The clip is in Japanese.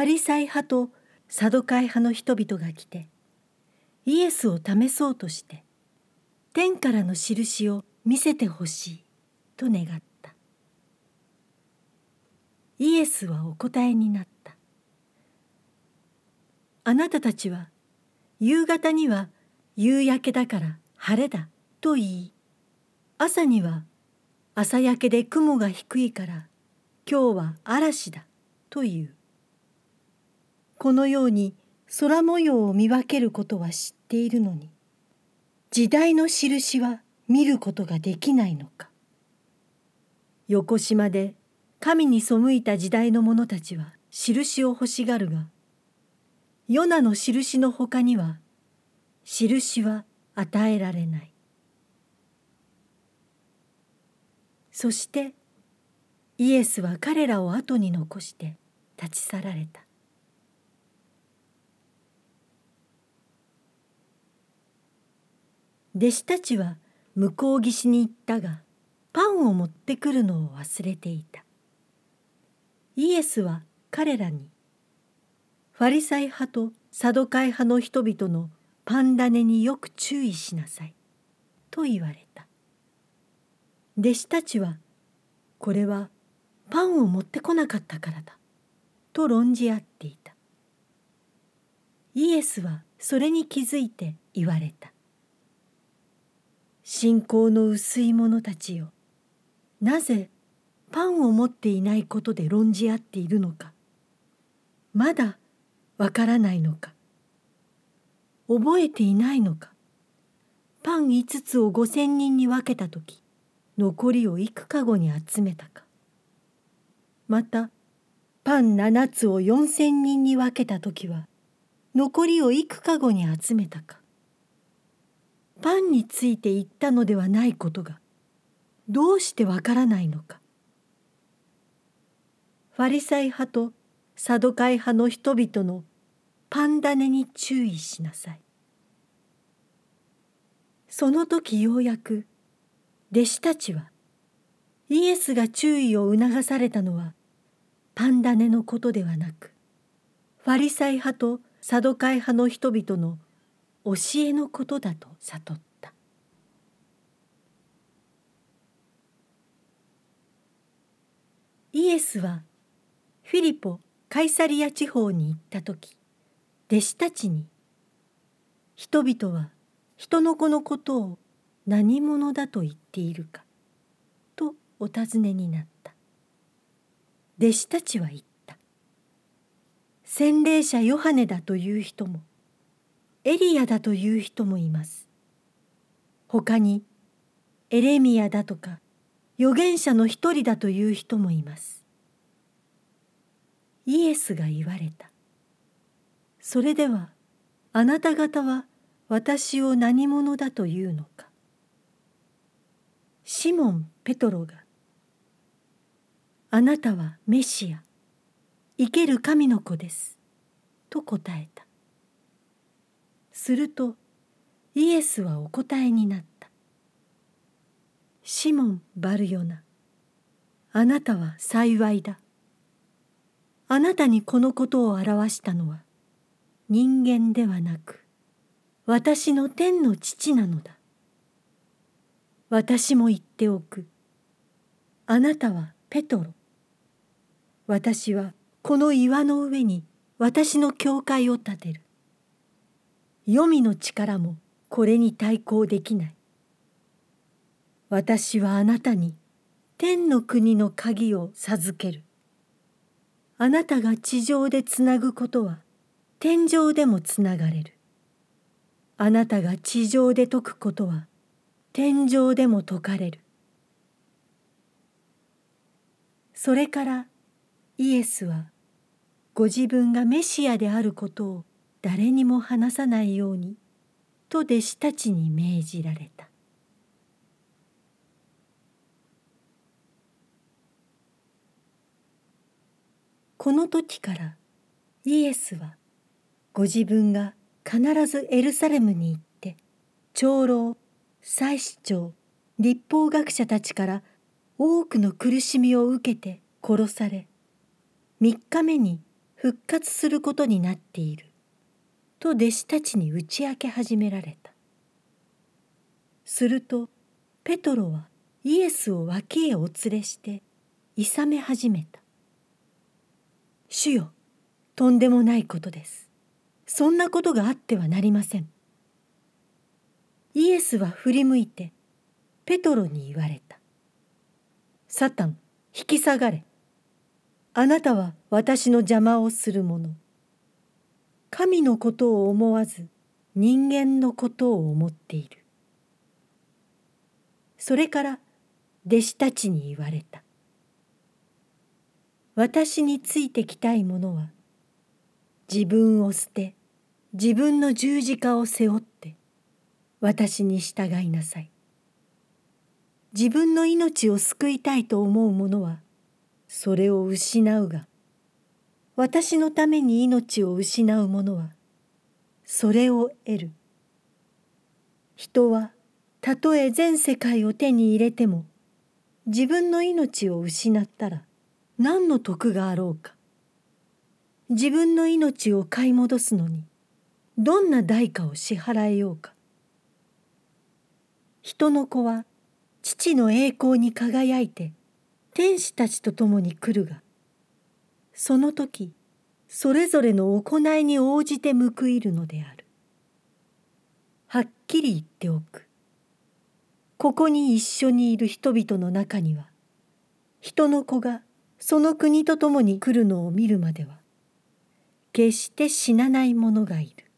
ァリサイ派とサドカイ派の人々が来てイエスを試そうとして天からの印を見せてほしいと願った。イエスはお答えになった。あなたたちは夕方には夕焼けだから晴れだと言い朝には朝焼けで雲が低いから今日は嵐だという。このように空模様を見分けることは知っているのに時代の印は見ることができないのか。横島で神に背いた時代の者たちは印を欲しがるがヨナの印のほかには印は与えられない。そしてイエスは彼らを後に残して立ち去られた。弟子たちは向こう岸に行ったがパンを持ってくるのを忘れていた。イエスは彼らにファリサイ派とサドカイ派の人々のパン種によく注意しなさいと言われた。弟子たちはこれはパンを持ってこなかったからだと論じ合っていた。イエスはそれに気づいて言われた。信仰の薄い者たちよ。なぜパンを持っていないことで論じ合っているのか。まだわからないのか。覚えていないのか。パン5つを5,000人に分けた時残りを幾かごに集めたか。またパン7つを4,000人に分けた時は残りを幾かごに集めたか。パンについて言ったのではないことがどうしてわからないのか。ファリサイ派とサドカイ派の人々のパン種に注意しなさい。その時ようやく弟子たちはイエスが注意を促されたのはパン種のことではなくファリサイ派とサドカイ派の人々の教えのことだと悟った。イエスはフィリポ・カイサリア地方に行った時弟子たちに「人々は人の子のことを何者だと言っているか」とお尋ねになった。弟子たちは言った「洗礼者ヨハネだという人もエリアだという人もいます。他にエレミアだとか預言者の一人だという人もいます。イエスが言われた。それではあなた方は私を何者だというのか。シモン・ペトロが「あなたはメシア生ける神の子です」と答えた。するとイエスはお答えになった「シモン・バルヨナあなたは幸いだ」あなたにこのことを表したのは人間ではなく私の天の父なのだ。私も言っておく。あなたはペトロ。私はこの岩の上に私の教会を建てる。黄泉の力もこれに対抗できない。私はあなたに天の国の鍵を授ける。あなたが地上でつなぐことは天上でもつながれる。あなたが地上で解くことは天上でも解かれる。それからイエスはご自分がメシアであることを誰にも話さないようにと弟子たちに命じられた。この時からイエスはご自分が必ずエルサレムに行って長老祭司長立法学者たちから多くの苦しみを受けて殺され3日目に復活することになっている。と弟子たちに打ち明け始められた。するとペトロはイエスを脇へお連れしていさめ始めた「主よとんでもないことです。そんなことがあってはなりません」イエスは振り向いてペトロに言われた「サタン引き下がれ。あなたは私の邪魔をする者神のことを思わず人間のことを思っている」それから弟子たちに言われた「私についてきたい者は自分を捨て自分の十字架を背負って私に従いなさい」自分の命を救いたいと思う者はそれを失うが私のために命を失う者はそれを得る。人はたとえ全世界を手に入れても自分の命を失ったら何の得があろうか。自分の命を買い戻すのにどんな代価を支払えようか。人の子は父の栄光に輝いて天使たちと共に来るがその時それぞれの行いに応じて報いるのである。はっきり言っておく。ここに一緒にいる人々の中には人の子がその国と共に来るのを見るまでは決して死なない者がいる。